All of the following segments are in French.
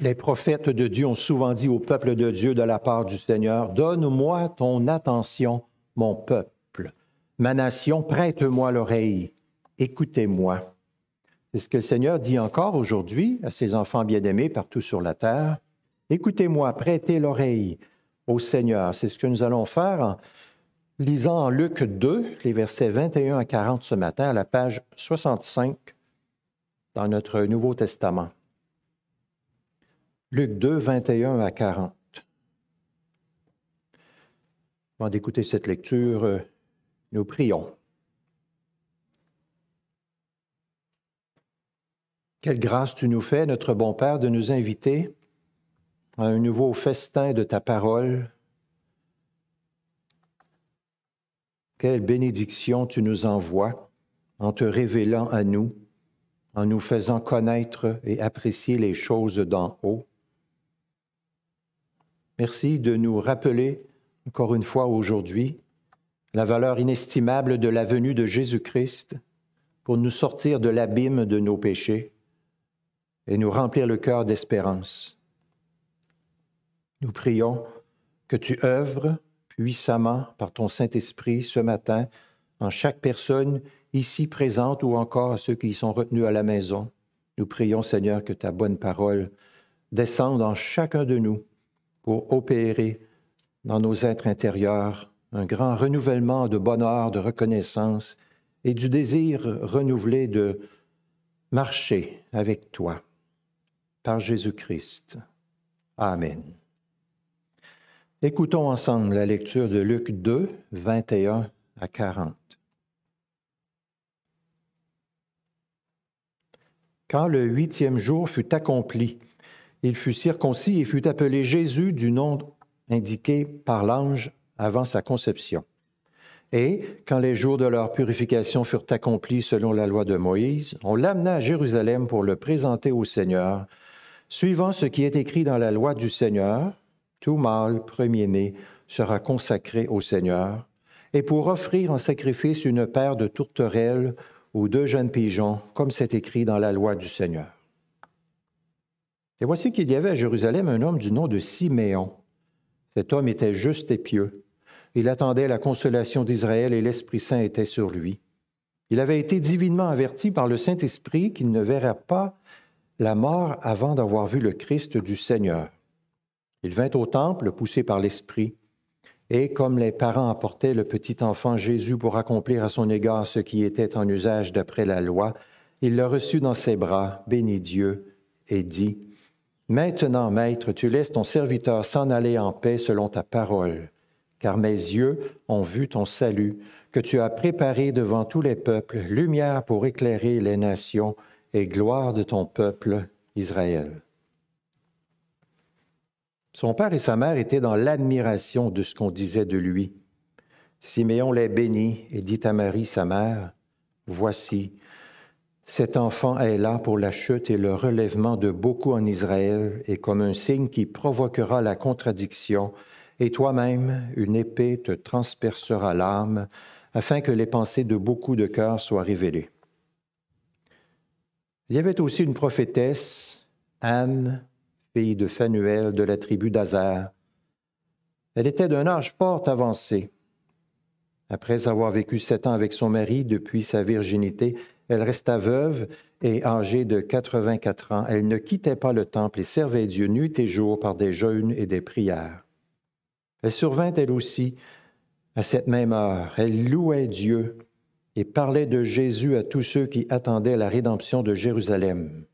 Les prophètes de Dieu ont souvent dit au peuple de Dieu de la part du Seigneur, Donne-moi ton attention, mon peuple. Ma nation, prête-moi l'oreille. Écoutez-moi. C'est ce que le Seigneur dit encore aujourd'hui à ses enfants bien-aimés partout sur la terre. Écoutez-moi, prêtez l'oreille au Seigneur. C'est ce que nous allons faire en lisant en Luc 2, les versets 21 à 40 ce matin, à la page 65 dans notre Nouveau Testament. Luc 2, 21 à 40. Avant d'écouter cette lecture, euh, nous prions. Quelle grâce tu nous fais, notre bon Père, de nous inviter à un nouveau festin de ta parole. Quelle bénédiction tu nous envoies en te révélant à nous, en nous faisant connaître et apprécier les choses d'en haut. Merci de nous rappeler encore une fois aujourd'hui la valeur inestimable de la venue de Jésus-Christ pour nous sortir de l'abîme de nos péchés et nous remplir le cœur d'espérance. Nous prions que tu œuvres puissamment par ton Saint-Esprit ce matin en chaque personne ici présente ou encore à ceux qui sont retenus à la maison. Nous prions, Seigneur, que ta bonne parole descende en chacun de nous pour opérer dans nos êtres intérieurs un grand renouvellement de bonheur, de reconnaissance et du désir renouvelé de marcher avec toi. Par Jésus-Christ. Amen. Écoutons ensemble la lecture de Luc 2, 21 à 40. Quand le huitième jour fut accompli, il fut circoncis et fut appelé Jésus du nom indiqué par l'ange avant sa conception. Et quand les jours de leur purification furent accomplis selon la loi de Moïse, on l'amena à Jérusalem pour le présenter au Seigneur, suivant ce qui est écrit dans la loi du Seigneur, tout mâle premier-né sera consacré au Seigneur, et pour offrir en sacrifice une paire de tourterelles ou deux jeunes pigeons, comme c'est écrit dans la loi du Seigneur. Et voici qu'il y avait à Jérusalem un homme du nom de Siméon. Cet homme était juste et pieux. Il attendait la consolation d'Israël et l'Esprit Saint était sur lui. Il avait été divinement averti par le Saint-Esprit qu'il ne verrait pas la mort avant d'avoir vu le Christ du Seigneur. Il vint au temple, poussé par l'Esprit, et comme les parents apportaient le petit enfant Jésus pour accomplir à son égard ce qui était en usage d'après la loi, il le reçut dans ses bras, bénit Dieu, et dit, Maintenant, Maître, tu laisses ton serviteur s'en aller en paix selon ta parole, car mes yeux ont vu ton salut, que tu as préparé devant tous les peuples, lumière pour éclairer les nations et gloire de ton peuple Israël. Son père et sa mère étaient dans l'admiration de ce qu'on disait de lui. Siméon les bénit et dit à Marie, sa mère, Voici, cet enfant est là pour la chute et le relèvement de beaucoup en Israël et comme un signe qui provoquera la contradiction, et toi-même, une épée te transpercera l'âme, afin que les pensées de beaucoup de cœurs soient révélées. Il y avait aussi une prophétesse, Anne, fille de Phanuel de la tribu d'Azer. Elle était d'un âge fort avancé. Après avoir vécu sept ans avec son mari depuis sa virginité, elle resta veuve et âgée de 84 ans. Elle ne quittait pas le temple et servait Dieu nuit et jour par des jeûnes et des prières. Elle survint elle aussi à cette même heure. Elle louait Dieu et parlait de Jésus à tous ceux qui attendaient la rédemption de Jérusalem.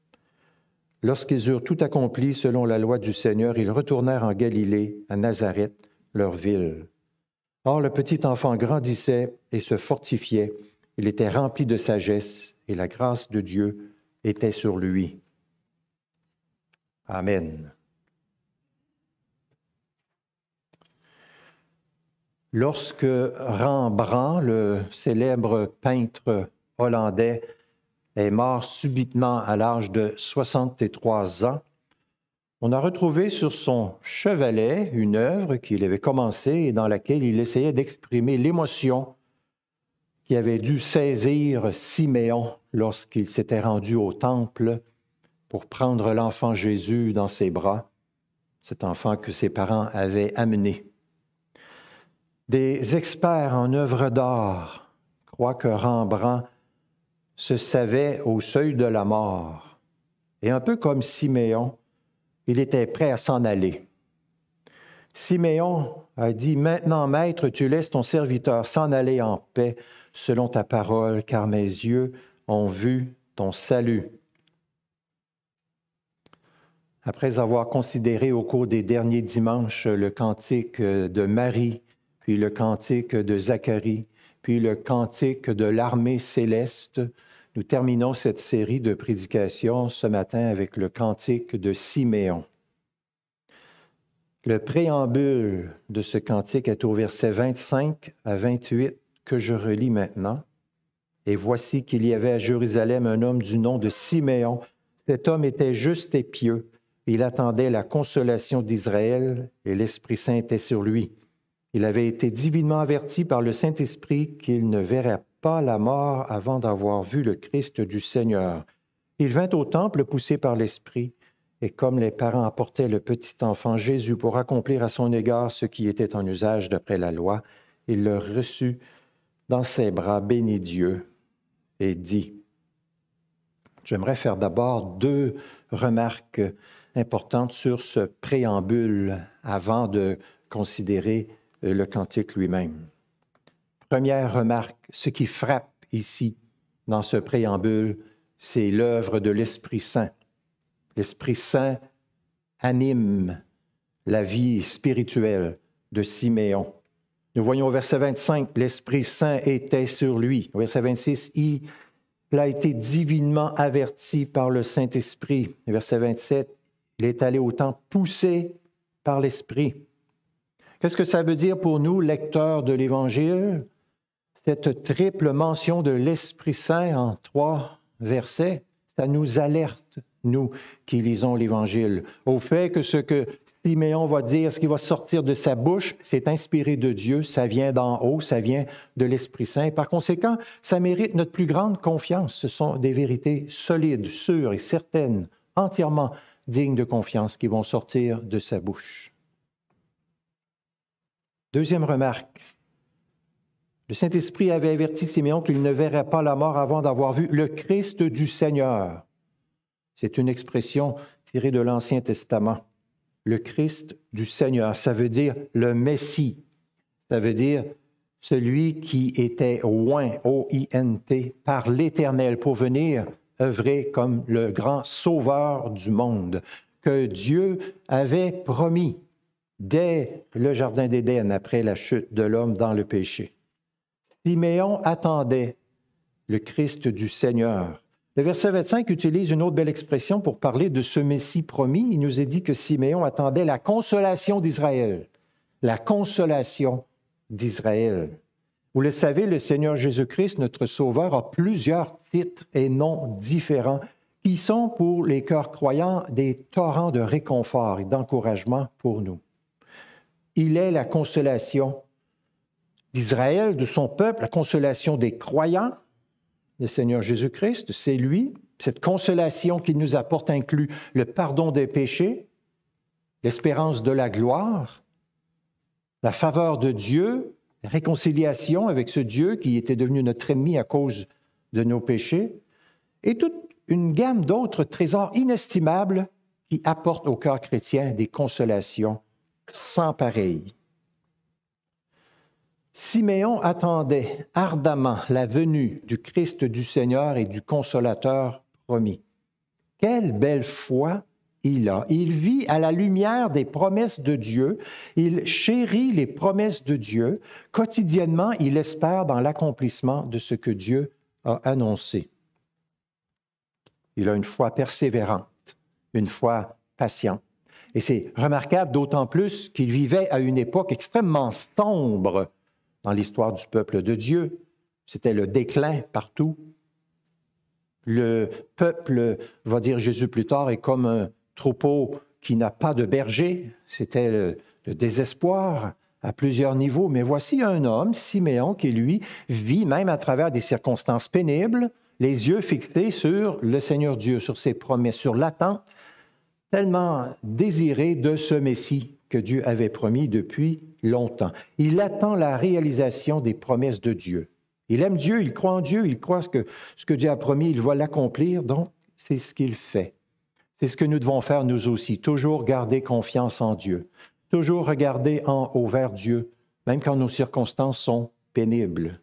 Lorsqu'ils eurent tout accompli selon la loi du Seigneur, ils retournèrent en Galilée, à Nazareth, leur ville. Or, le petit enfant grandissait et se fortifiait. Il était rempli de sagesse et la grâce de Dieu était sur lui. Amen. Lorsque Rembrandt, le célèbre peintre hollandais, est mort subitement à l'âge de 63 ans. On a retrouvé sur son chevalet une œuvre qu'il avait commencée et dans laquelle il essayait d'exprimer l'émotion qui avait dû saisir Siméon lorsqu'il s'était rendu au temple pour prendre l'enfant Jésus dans ses bras, cet enfant que ses parents avaient amené. Des experts en œuvres d'art croient que Rembrandt se savait au seuil de la mort. Et un peu comme Siméon, il était prêt à s'en aller. Siméon a dit, Maintenant, Maître, tu laisses ton serviteur s'en aller en paix selon ta parole, car mes yeux ont vu ton salut. Après avoir considéré au cours des derniers dimanches le cantique de Marie, puis le cantique de Zacharie, puis le cantique de l'armée céleste, nous terminons cette série de prédications ce matin avec le cantique de Siméon. Le préambule de ce cantique est au verset 25 à 28 que je relis maintenant. Et voici qu'il y avait à Jérusalem un homme du nom de Siméon. Cet homme était juste et pieux. Il attendait la consolation d'Israël et l'Esprit Saint était sur lui. Il avait été divinement averti par le Saint-Esprit qu'il ne verrait pas la mort avant d'avoir vu le Christ du Seigneur. Il vint au temple poussé par l'Esprit, et comme les parents apportaient le petit enfant Jésus pour accomplir à son égard ce qui était en usage d'après la loi, il le reçut dans ses bras, bénit Dieu et dit, J'aimerais faire d'abord deux remarques importantes sur ce préambule avant de considérer le cantique lui-même. Première remarque, ce qui frappe ici dans ce préambule, c'est l'œuvre de l'Esprit Saint. L'Esprit Saint anime la vie spirituelle de Siméon. Nous voyons au verset 25, l'Esprit Saint était sur lui. Au verset 26, il a été divinement averti par le Saint-Esprit. Verset 27, il est allé au temps poussé par l'Esprit. Qu'est-ce que ça veut dire pour nous, lecteurs de l'Évangile? Cette triple mention de l'Esprit Saint en trois versets, ça nous alerte, nous qui lisons l'Évangile, au fait que ce que Siméon va dire, ce qui va sortir de sa bouche, c'est inspiré de Dieu, ça vient d'en haut, ça vient de l'Esprit Saint. Par conséquent, ça mérite notre plus grande confiance. Ce sont des vérités solides, sûres et certaines, entièrement dignes de confiance qui vont sortir de sa bouche. Deuxième remarque. Le Saint-Esprit avait averti Siméon qu'il ne verrait pas la mort avant d'avoir vu le Christ du Seigneur. C'est une expression tirée de l'Ancien Testament le Christ du Seigneur. Ça veut dire le Messie. Ça veut dire celui qui était oint, O-I-N-T, par l'Éternel pour venir œuvrer comme le grand sauveur du monde que Dieu avait promis dès le Jardin d'Éden après la chute de l'homme dans le péché. Siméon attendait le Christ du Seigneur le verset 25 utilise une autre belle expression pour parler de ce Messie promis. Il nous est dit que Siméon attendait la consolation d'Israël. La consolation d'Israël. Vous le savez, le Seigneur Jésus-Christ, notre Sauveur, a plusieurs titres et noms différents qui sont pour les cœurs croyants des torrents de réconfort et d'encouragement pour nous. Il est la consolation d'Israël, de son peuple, la consolation des croyants, le Seigneur Jésus-Christ, c'est lui. Cette consolation qu'il nous apporte inclut le pardon des péchés, l'espérance de la gloire, la faveur de Dieu, la réconciliation avec ce Dieu qui était devenu notre ennemi à cause de nos péchés, et toute une gamme d'autres trésors inestimables qui apportent au cœur chrétien des consolations sans pareil. Siméon attendait ardemment la venue du Christ du Seigneur et du Consolateur promis. Quelle belle foi il a. Il vit à la lumière des promesses de Dieu, il chérit les promesses de Dieu, quotidiennement il espère dans l'accomplissement de ce que Dieu a annoncé. Il a une foi persévérante, une foi patiente. Et c'est remarquable d'autant plus qu'il vivait à une époque extrêmement sombre dans l'histoire du peuple de Dieu. C'était le déclin partout. Le peuple, va dire Jésus plus tard, est comme un troupeau qui n'a pas de berger. C'était le, désespoir à plusieurs niveaux. Mais voici un homme, Siméon, qui lui vit même à travers des circonstances pénibles, les yeux fixés sur le Seigneur Dieu, sur ses promesses, sur l'attente tellement désirée de ce Messie que Dieu avait promis depuis longtemps. Il attend la réalisation des promesses de Dieu. Il aime Dieu, il croit en Dieu, il croit que ce que Dieu a promis, il va l'accomplir, donc c'est ce qu'il fait. C'est ce que nous devons faire nous aussi, toujours garder confiance en Dieu, toujours regarder en haut vers Dieu, même quand nos circonstances sont pénibles.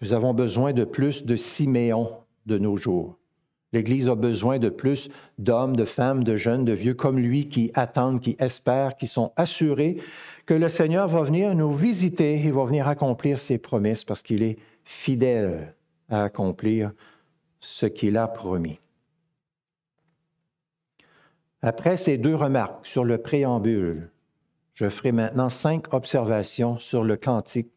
Nous avons besoin de plus de Siméon de nos jours. L'Église a besoin de plus d'hommes, de femmes, de jeunes, de vieux comme lui qui attendent, qui espèrent, qui sont assurés que le Seigneur va venir nous visiter et va venir accomplir ses promesses parce qu'il est fidèle à accomplir ce qu'il a promis. Après ces deux remarques sur le préambule, je ferai maintenant cinq observations sur le cantique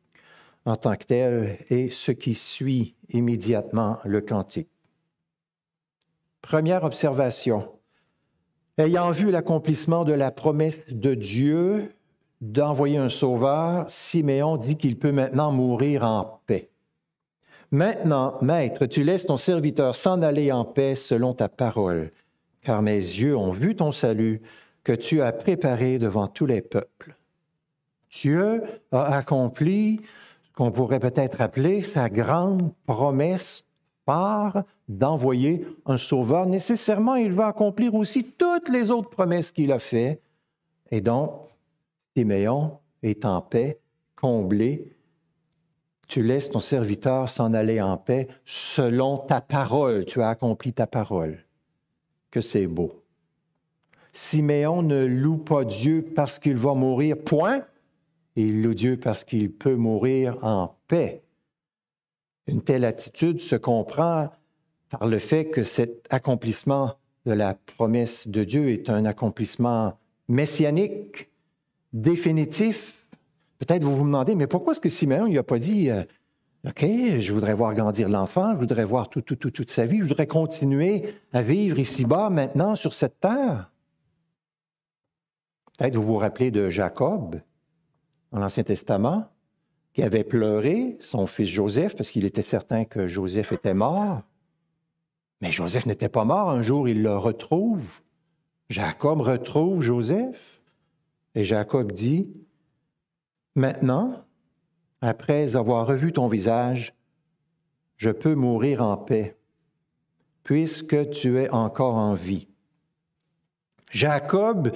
en tant que tel et ce qui suit immédiatement le cantique. Première observation. Ayant vu l'accomplissement de la promesse de Dieu d'envoyer un sauveur, Siméon dit qu'il peut maintenant mourir en paix. Maintenant, Maître, tu laisses ton serviteur s'en aller en paix selon ta parole, car mes yeux ont vu ton salut que tu as préparé devant tous les peuples. Dieu a accompli ce qu'on pourrait peut-être appeler sa grande promesse par d'envoyer un sauveur. Nécessairement, il va accomplir aussi toutes les autres promesses qu'il a faites. Et donc, Siméon est en paix, comblé. Tu laisses ton serviteur s'en aller en paix selon ta parole. Tu as accompli ta parole. Que c'est beau. Siméon ne loue pas Dieu parce qu'il va mourir, point. Il loue Dieu parce qu'il peut mourir en paix. Une telle attitude se comprend par le fait que cet accomplissement de la promesse de Dieu est un accomplissement messianique, définitif. Peut-être vous vous demandez, mais pourquoi est-ce que Simeon n'a pas dit, euh, OK, je voudrais voir grandir l'enfant, je voudrais voir tout, tout, tout, toute sa vie, je voudrais continuer à vivre ici-bas maintenant sur cette terre? Peut-être vous vous rappelez de Jacob dans l'Ancien Testament qui avait pleuré son fils Joseph parce qu'il était certain que Joseph était mort. Mais Joseph n'était pas mort. Un jour, il le retrouve. Jacob retrouve Joseph. Et Jacob dit, Maintenant, après avoir revu ton visage, je peux mourir en paix, puisque tu es encore en vie. Jacob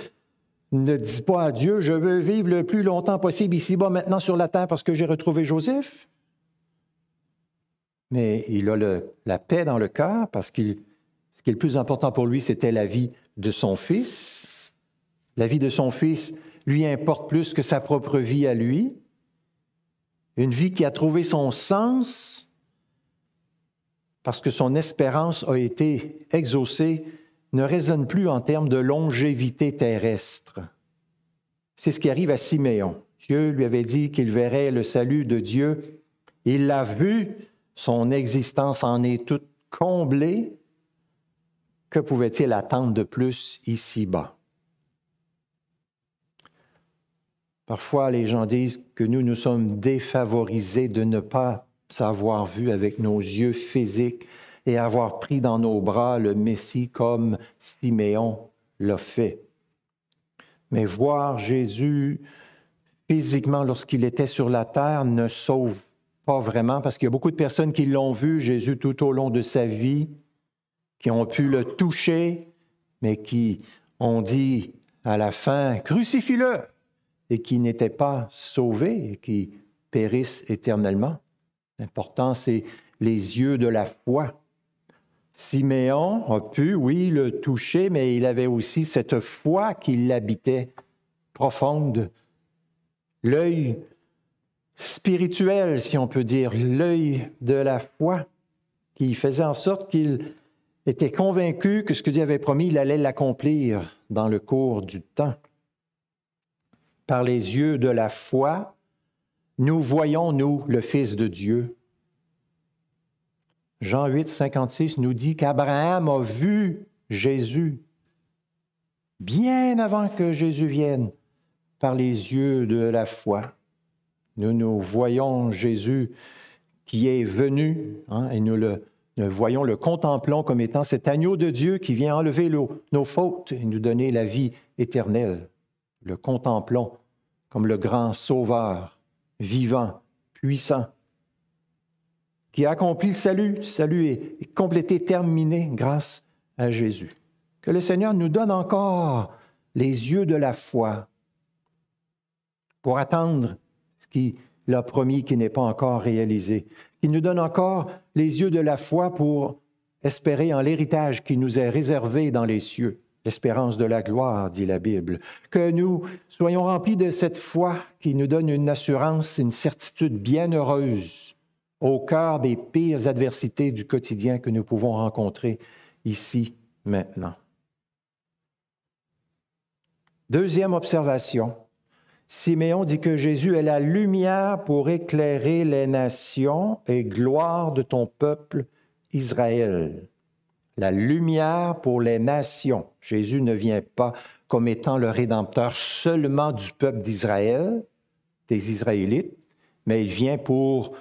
ne dis pas à Dieu, je veux vivre le plus longtemps possible ici-bas maintenant sur la terre parce que j'ai retrouvé Joseph. Mais il a la paix dans le cœur parce que ce qui est le plus important pour lui, c'était la vie de son fils. La vie de son fils lui importe plus que sa propre vie à lui. Une vie qui a trouvé son sens parce que son espérance a été exaucée ne résonne plus en termes de longévité terrestre. C'est ce qui arrive à Siméon. Dieu lui avait dit qu'il verrait le salut de Dieu. Il l'a vu, son existence en est toute comblée. Que pouvait-il attendre de plus ici-bas? Parfois, les gens disent que nous, nous sommes défavorisés de ne pas savoir vu avec nos yeux physiques et avoir pris dans nos bras le Messie comme Siméon l'a fait. Mais voir Jésus physiquement lorsqu'il était sur la terre ne sauve pas vraiment parce qu'il y a beaucoup de personnes qui l'ont vu, Jésus, tout au long de sa vie, qui ont pu le toucher, mais qui ont dit à la fin, crucifie-le, et qui n'étaient pas sauvés et qui périssent éternellement. L'important, c'est les yeux de la foi Siméon a pu, oui, le toucher, mais il avait aussi cette foi qui l'habitait profonde, l'œil spirituel, si on peut dire, l'œil de la foi, qui faisait en sorte qu'il était convaincu que ce que Dieu avait promis, il allait l'accomplir dans le cours du temps. Par les yeux de la foi, nous voyons, nous, le Fils de Dieu, Jean 8, 56 nous dit qu'Abraham a vu Jésus bien avant que Jésus vienne par les yeux de la foi. Nous nous voyons Jésus qui est venu, hein, et nous le, voyons, le contemplons comme étant cet agneau de Dieu qui vient enlever nos fautes et nous donner la vie éternelle. Le contemplons comme le grand sauveur, vivant, puissant, qui a le salut. Salut est complété, terminé grâce à Jésus. Que le Seigneur nous donne encore les yeux de la foi pour attendre ce qu'il a promis qui n'est pas encore réalisé. Il nous donne encore les yeux de la foi pour espérer en l'héritage qui nous est réservé dans les cieux, l'espérance de la gloire, dit la Bible. Que nous soyons remplis de cette foi qui nous donne une assurance, une certitude bien heureuse au cœur des pires adversités du quotidien que nous pouvons rencontrer ici, maintenant. Deuxième observation, Siméon dit que Jésus est la lumière pour éclairer les nations et gloire de ton peuple Israël. La lumière pour les nations. Jésus ne vient pas comme étant le rédempteur seulement du peuple d'Israël, des Israélites, mais il vient pour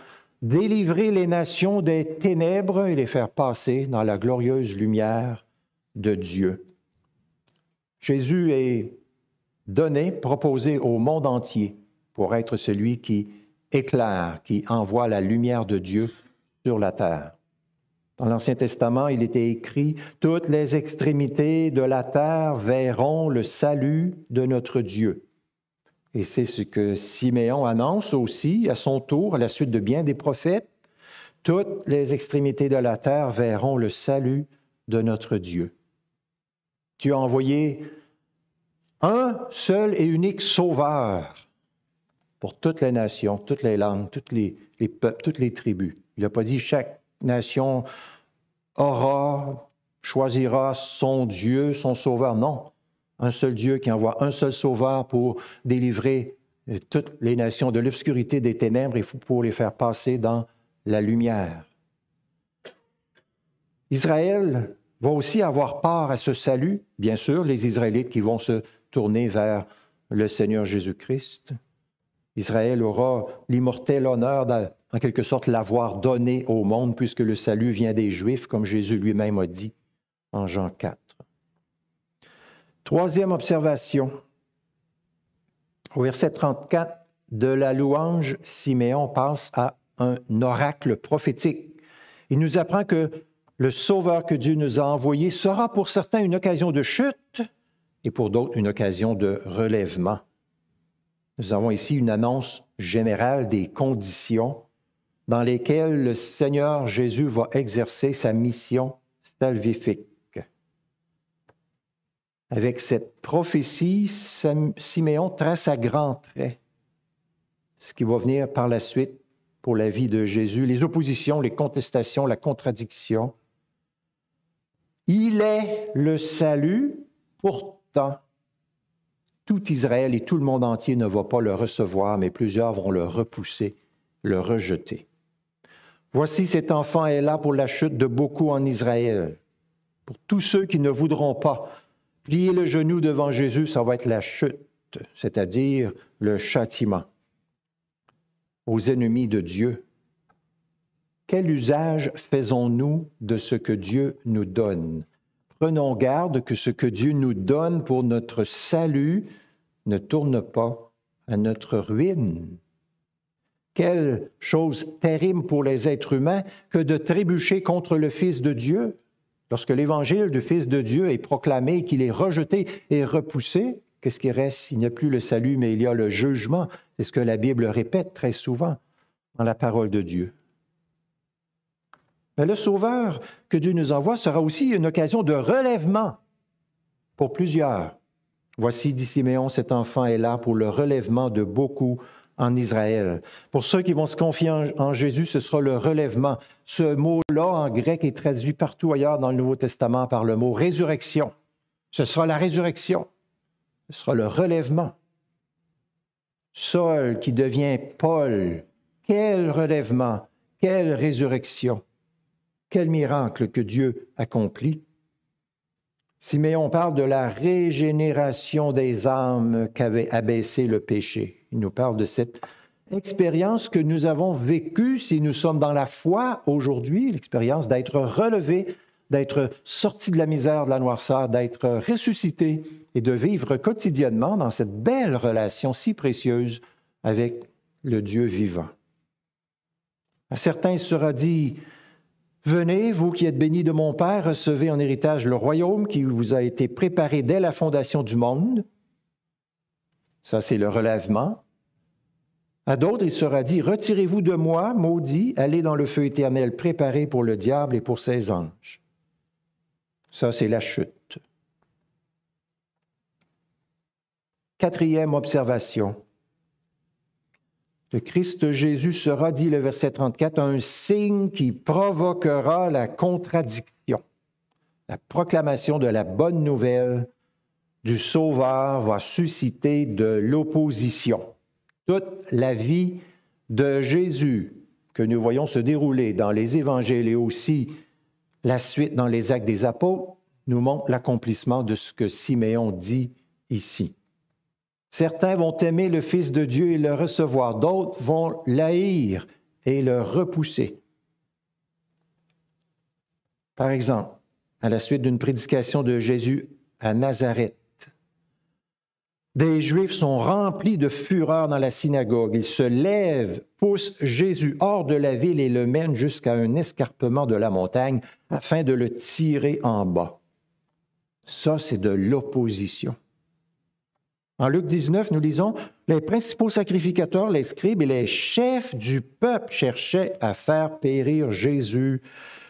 délivrer les nations des ténèbres et les faire passer dans la glorieuse lumière de Dieu. Jésus est donné, proposé au monde entier pour être celui qui éclaire, qui envoie la lumière de Dieu sur la terre. Dans l'Ancien Testament, il était écrit, Toutes les extrémités de la terre verront le salut de notre Dieu. Et c'est ce que Siméon annonce aussi à son tour, à la suite de bien des prophètes. Toutes les extrémités de la terre verront le salut de notre Dieu. Tu as envoyé un seul et unique sauveur pour toutes les nations, toutes les langues, tous les, peuples, toutes les tribus. Il n'a pas dit chaque nation aura, choisira son Dieu, son sauveur. Non, un seul Dieu qui envoie un seul sauveur pour délivrer toutes les nations de l'obscurité des ténèbres et pour les faire passer dans la lumière. Israël va aussi avoir part à ce salut, bien sûr, les Israélites qui vont se tourner vers le Seigneur Jésus-Christ. Israël aura l'immortel honneur en quelque sorte l'avoir donné au monde puisque le salut vient des Juifs, comme Jésus lui-même a dit en Jean 4. Troisième observation. Au verset 34 de la louange, Siméon passe à un oracle prophétique. Il nous apprend que le Sauveur que Dieu nous a envoyé sera pour certains une occasion de chute, et pour d'autres une occasion de relèvement. Nous avons ici une annonce générale des conditions dans lesquelles le Seigneur Jésus va exercer sa mission salvifique. Avec cette prophétie, Siméon trace à grands traits ce qui va venir par la suite pour la vie de Jésus, les oppositions, les contestations, la contradiction. Il est le salut, pour tout Israël et tout le monde entier ne va pas le recevoir, mais plusieurs vont le repousser, le rejeter. Voici cet enfant est là pour la chute de beaucoup en Israël. Pour tous ceux qui ne voudront pas plier le genou devant Jésus, ça va être la chute, c'est-à-dire le châtiment. Aux ennemis de Dieu, quel usage faisons-nous de ce que Dieu nous donne? Prenons garde que ce que Dieu nous donne pour notre salut ne tourne pas à notre ruine. Quelle chose terrible pour les êtres humains que de trébucher contre le Fils de Dieu. Lorsque l'évangile du Fils de Dieu est proclamé, qu'il est rejeté et repoussé, qu'est-ce qui reste? Il n'y a plus le salut, mais il y a le jugement. C'est ce que la Bible répète très souvent dans la parole de Dieu. Mais le Sauveur que Dieu nous envoie sera aussi une occasion de relèvement pour plusieurs. Voici, dit Siméon, cet enfant est là pour le relèvement de beaucoup en Israël. Pour ceux qui vont se confier en, Jésus, ce sera le relèvement. Ce mot-là en grec est traduit partout ailleurs dans le Nouveau Testament par le mot résurrection. Ce sera la résurrection. Ce sera le relèvement. Saul qui devient Paul. Quel relèvement, quelle résurrection. Quel miracle que Dieu accomplit. Siméon parle de la régénération des âmes qu'avait abaissé le péché. Il nous parle de cette expérience que nous avons vécue si nous sommes dans la foi aujourd'hui, l'expérience d'être relevé, d'être sorti de la misère, de la noirceur, d'être ressuscité et de vivre quotidiennement dans cette belle relation si précieuse avec le Dieu vivant. À certains, sera dit, Venez, vous qui êtes bénis de mon Père, recevez en héritage le royaume qui vous a été préparé dès la fondation du monde. Ça, c'est le relèvement. À d'autres, il sera dit, Retirez-vous de moi, maudit, allez dans le feu éternel préparé pour le diable et pour ses anges. Ça, c'est la chute. Quatrième observation. Le Christ Jésus sera, dit le verset 34, un signe qui provoquera la contradiction. La proclamation de la bonne nouvelle du Sauveur va susciter de l'opposition. Toute la vie de Jésus que nous voyons se dérouler dans les évangiles et aussi la suite dans les actes des apôtres nous montre l'accomplissement de ce que Siméon dit ici. Certains vont aimer le Fils de Dieu et le recevoir, d'autres vont l'haïr et le repousser. Par exemple, à la suite d'une prédication de Jésus à Nazareth, des Juifs sont remplis de fureur dans la synagogue. Ils se lèvent, poussent Jésus hors de la ville et le mènent jusqu'à un escarpement de la montagne afin de le tirer en bas. Ça, c'est de l'opposition. En Luc 19, nous lisons, les principaux sacrificateurs, les scribes et les chefs du peuple cherchaient à faire périr Jésus,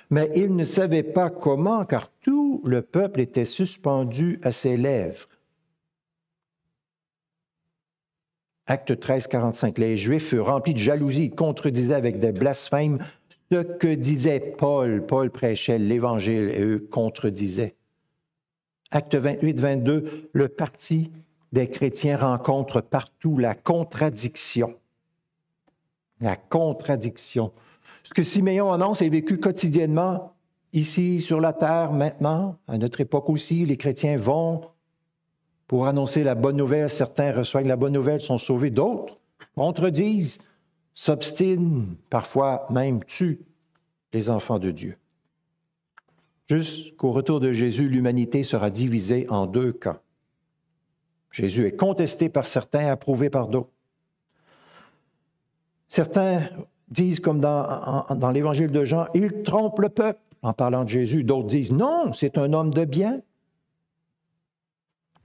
mais ils ne savaient pas comment, car tout le peuple était suspendu à ses lèvres. Acte 13, 45. Les Juifs furent remplis de jalousie, contredisaient avec des blasphèmes ce que disait Paul. Paul prêchait l'Évangile et eux contredisaient. Acte 28, 22. Le parti des chrétiens rencontrent partout la contradiction. La contradiction. Ce que Siméon annonce est vécu quotidiennement ici sur la terre maintenant, à notre époque aussi. Les chrétiens vont pour annoncer la bonne nouvelle. Certains reçoivent la bonne nouvelle, sont sauvés. D'autres contredisent, s'obstinent, parfois même tuent les enfants de Dieu. Jusqu'au retour de Jésus, l'humanité sera divisée en deux camps. Jésus est contesté par certains, approuvé par d'autres. Certains disent, comme dans, l'évangile de Jean, il trompe le peuple en parlant de Jésus. D'autres disent, non, c'est un homme de bien.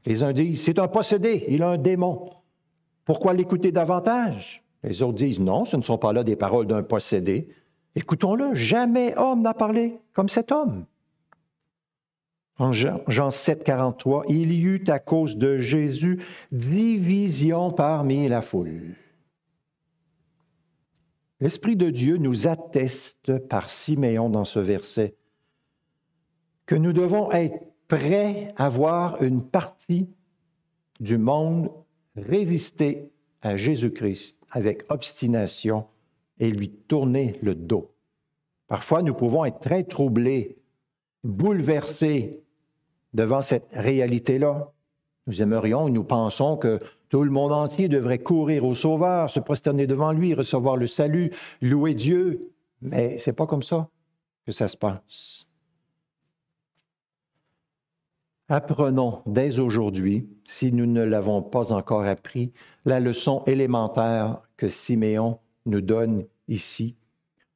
Les uns disent, c'est un possédé, il a un démon. Pourquoi l'écouter davantage? Les autres disent, non, ce ne sont pas là des paroles d'un possédé. Écoutons-le, jamais homme n'a parlé comme cet homme. En Jean, 7, 43, il y eut à cause de Jésus division parmi la foule. L'Esprit de Dieu nous atteste par Siméon dans ce verset que nous devons être prêts à voir une partie du monde résister à Jésus-Christ avec obstination et lui tourner le dos. Parfois, nous pouvons être très troublés, bouleversés devant cette réalité-là. Nous aimerions et nous pensons que tout le monde entier devrait courir au Sauveur, se prosterner devant lui, recevoir le salut, louer Dieu. Mais ce n'est pas comme ça que ça se passe. Apprenons dès aujourd'hui, si nous ne l'avons pas encore appris, la leçon élémentaire que Siméon nous donne ici.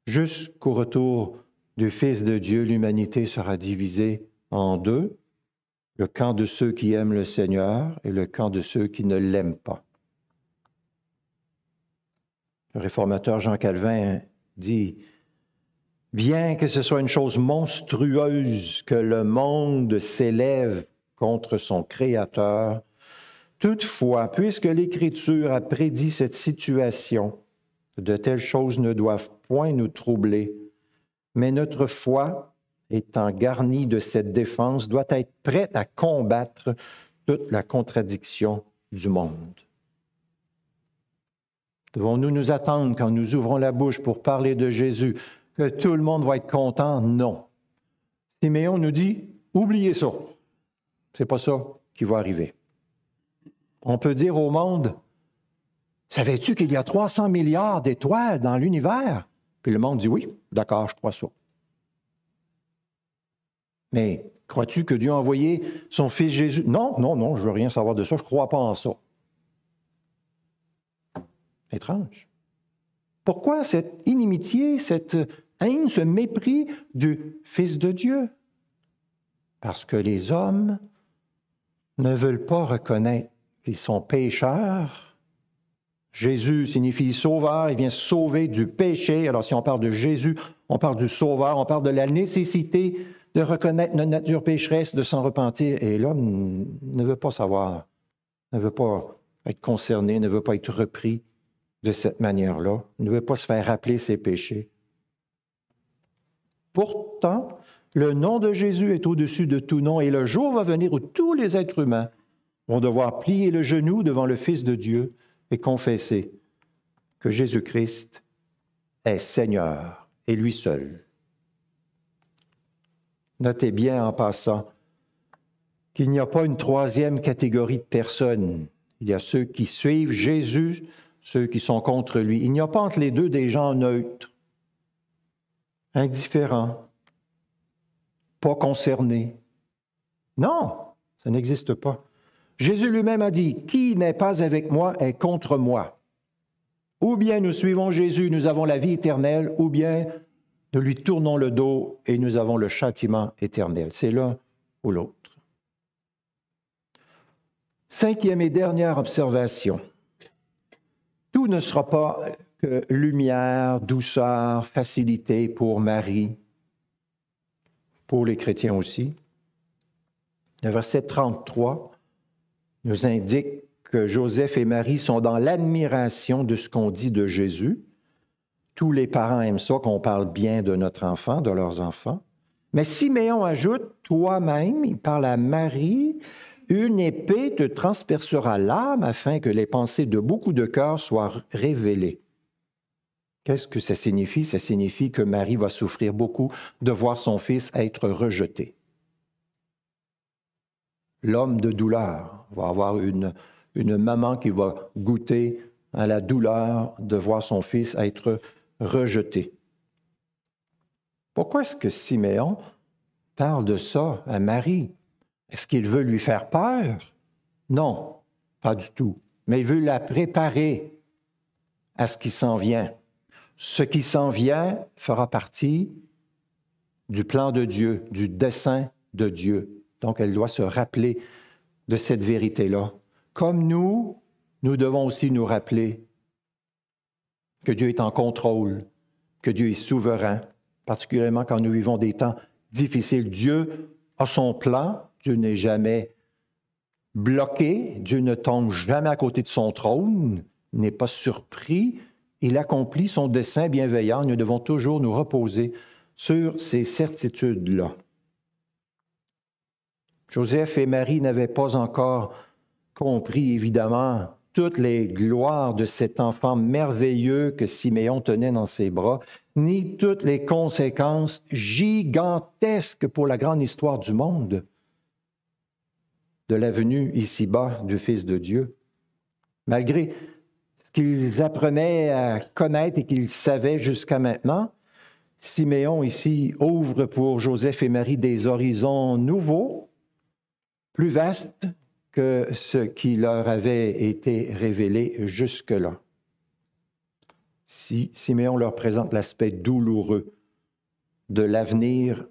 Jusqu'au retour du Fils de Dieu, l'humanité sera divisée en deux le camp de ceux qui aiment le Seigneur et le camp de ceux qui ne l'aiment pas. Le réformateur Jean Calvin dit, Bien que ce soit une chose monstrueuse que le monde s'élève contre son Créateur, toutefois, puisque l'Écriture a prédit cette situation, de telles choses ne doivent point nous troubler, mais notre foi étant garni de cette défense, doit être prête à combattre toute la contradiction du monde. Devons-nous nous attendre quand nous ouvrons la bouche pour parler de Jésus que tout le monde va être content? Non. Siméon nous dit, oubliez ça. C'est pas ça qui va arriver. On peut dire au monde, Savais-tu qu'il y a 300 milliards d'étoiles dans l'univers? Puis le monde dit oui, d'accord, je crois ça. Mais crois-tu que Dieu a envoyé son Fils Jésus? Non, non, non, je ne veux rien savoir de ça, je ne crois pas en ça. Étrange. Pourquoi cette inimitié, cette haine, ce mépris du Fils de Dieu? Parce que les hommes ne veulent pas reconnaître qu'ils sont pécheurs. Jésus signifie sauveur, il vient sauver du péché. Alors si on parle de Jésus, on parle du sauveur, on parle de la nécessité de reconnaître notre nature pécheresse, de s'en repentir. Et l'homme ne veut pas savoir, ne veut pas être concerné, ne veut pas être repris de cette manière-là, ne veut pas se faire rappeler ses péchés. Pourtant, le nom de Jésus est au-dessus de tout nom et le jour va venir où tous les êtres humains vont devoir plier le genou devant le Fils de Dieu et confesser que Jésus-Christ est Seigneur et lui seul. Notez bien en passant qu'il n'y a pas une troisième catégorie de personnes. Il y a ceux qui suivent Jésus, ceux qui sont contre lui. Il n'y a pas entre les deux des gens neutres, indifférents, pas concernés. Non, ça n'existe pas. Jésus lui-même a dit, Qui n'est pas avec moi est contre moi. Ou bien nous suivons Jésus, nous avons la vie éternelle, ou bien nous lui tournons le dos et nous avons le châtiment éternel. C'est l'un ou l'autre. Cinquième et dernière observation. Tout ne sera pas que lumière, douceur, facilité pour Marie, pour les chrétiens aussi. Le verset 33 nous indique que Joseph et Marie sont dans l'admiration de ce qu'on dit de Jésus. Tous les parents aiment ça, qu'on parle bien de notre enfant, de leurs enfants. Mais Siméon ajoute, toi-même, il parle à Marie, une épée te transpercera l'âme afin que les pensées de beaucoup de cœurs soient révélées. Qu'est-ce que ça signifie? Ça signifie que Marie va souffrir beaucoup de voir son fils être rejeté. L'homme de douleur va avoir une, maman qui va goûter à la douleur de voir son fils être rejeté. Pourquoi est-ce que Siméon parle de ça à Marie? Est-ce qu'il veut lui faire peur? Non, pas du tout. Mais il veut la préparer à ce qui s'en vient. Ce qui s'en vient fera partie du plan de Dieu, du dessein de Dieu. Donc elle doit se rappeler de cette vérité-là. Comme nous, nous devons aussi nous rappeler que Dieu est en contrôle, que Dieu est souverain, particulièrement quand nous vivons des temps difficiles. Dieu a son plan, Dieu n'est jamais bloqué, Dieu ne tombe jamais à côté de son trône, n'est pas surpris, il accomplit son dessein bienveillant. Nous devons toujours nous reposer sur ces certitudes-là. Joseph et Marie n'avaient pas encore compris, évidemment, toutes les gloires de cet enfant merveilleux que Siméon tenait dans ses bras, ni toutes les conséquences gigantesques pour la grande histoire du monde de la venue ici-bas du Fils de Dieu. Malgré ce qu'ils apprenaient à connaître et qu'ils savaient jusqu'à maintenant, Siméon ici ouvre pour Joseph et Marie des horizons nouveaux, plus vastes que ce qui leur avait été révélé jusque-là. Si Siméon leur présente l'aspect douloureux de l'avenir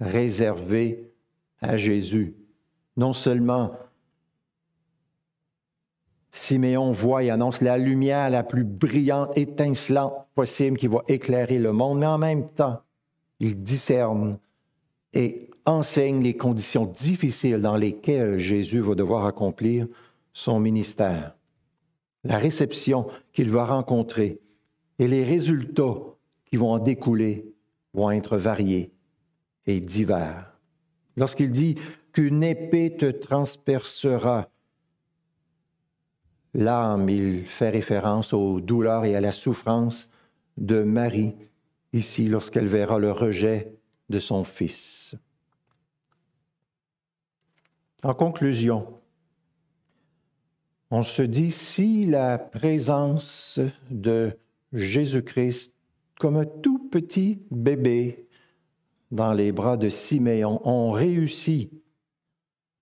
réservé à Jésus, non seulement Siméon voit et annonce la lumière la plus brillante, étincelante possible qui va éclairer le monde, mais en même temps, il discerne et enseigne les conditions difficiles dans lesquelles Jésus va devoir accomplir son ministère. La réception qu'il va rencontrer et les résultats qui vont en découler vont être variés et divers. Lorsqu'il dit qu'une épée te transpercera l'âme, il fait référence aux douleurs et à la souffrance de Marie, ici, lorsqu'elle verra le rejet de son Fils. En conclusion, on se dit si la présence de Jésus-Christ comme un tout petit bébé dans les bras de Siméon ont réussi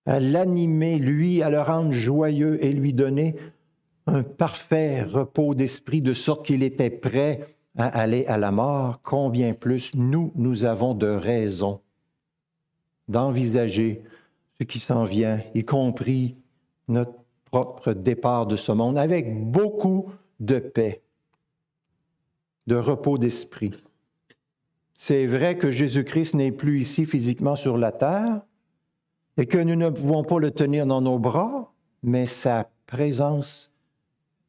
à l'animer, lui, à le rendre joyeux et lui donner un parfait repos d'esprit, de sorte qu'il était prêt à aller à la mort, combien plus nous, nous avons de raisons d'envisager ce qui s'en vient, y compris notre propre départ de ce monde, avec beaucoup de paix, de repos d'esprit. C'est vrai que Jésus-Christ n'est plus ici physiquement sur la terre et que nous ne pouvons pas le tenir dans nos bras, mais sa présence,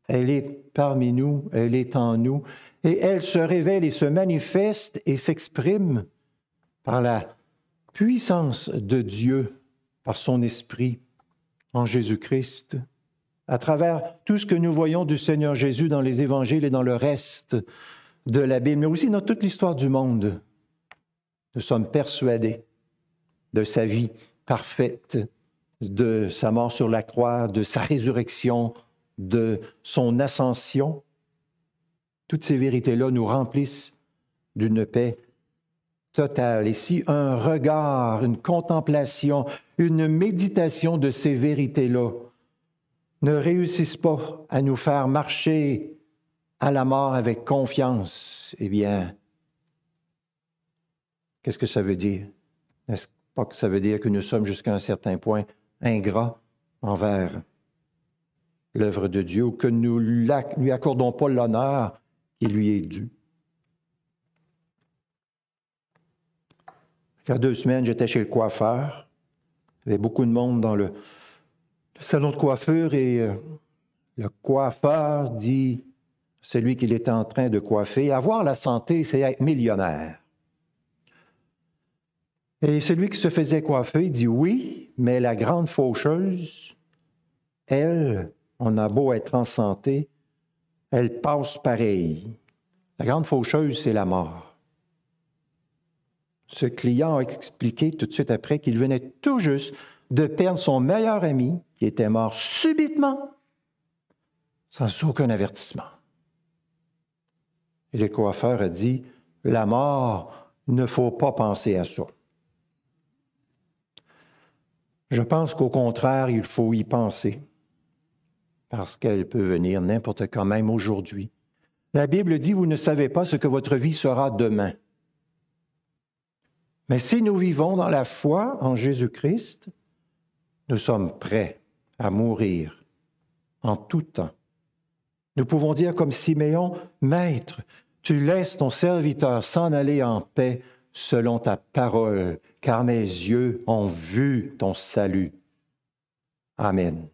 elle est parmi nous, elle est en nous, et elle se révèle et se manifeste et s'exprime par la puissance de Dieu, par son esprit en Jésus-Christ, à travers tout ce que nous voyons du Seigneur Jésus dans les évangiles et dans le reste de la Bible, mais aussi dans toute l'histoire du monde. Nous sommes persuadés de sa vie parfaite, de sa mort sur la croix, de sa résurrection, de son ascension. Toutes ces vérités-là nous remplissent d'une paix Et si un regard, une contemplation, une méditation de ces vérités-là ne réussissent pas à nous faire marcher à la mort avec confiance, eh bien, qu'est-ce que ça veut dire? N'est-ce pas que ça veut dire que nous sommes jusqu'à un certain point ingrats envers l'œuvre de Dieu ou que nous ne lui accordons pas l'honneur qui lui est dû? Il y a deux semaines, j'étais chez le coiffeur. Il y avait beaucoup de monde dans le, salon de coiffure et euh, le coiffeur dit celui qu'il était en train de coiffer. Avoir la santé, c'est être millionnaire. Et celui qui se faisait coiffer dit oui, mais la grande faucheuse, elle, on a beau être en santé, elle passe pareil. La grande faucheuse, c'est la mort. Ce client a expliqué tout de suite après qu'il venait tout juste de perdre son meilleur ami, qui était mort subitement, sans aucun avertissement. Et le coiffeur a dit, la mort, ne faut pas penser à ça. Je pense qu'au contraire, il faut y penser, parce qu'elle peut venir n'importe quand, même aujourd'hui. La Bible dit, vous ne savez pas ce que votre vie sera demain. Mais si nous vivons dans la foi en Jésus-Christ, nous sommes prêts à mourir en tout temps. Nous pouvons dire comme Siméon, Maître, tu laisses ton serviteur s'en aller en paix selon ta parole, car mes yeux ont vu ton salut. Amen.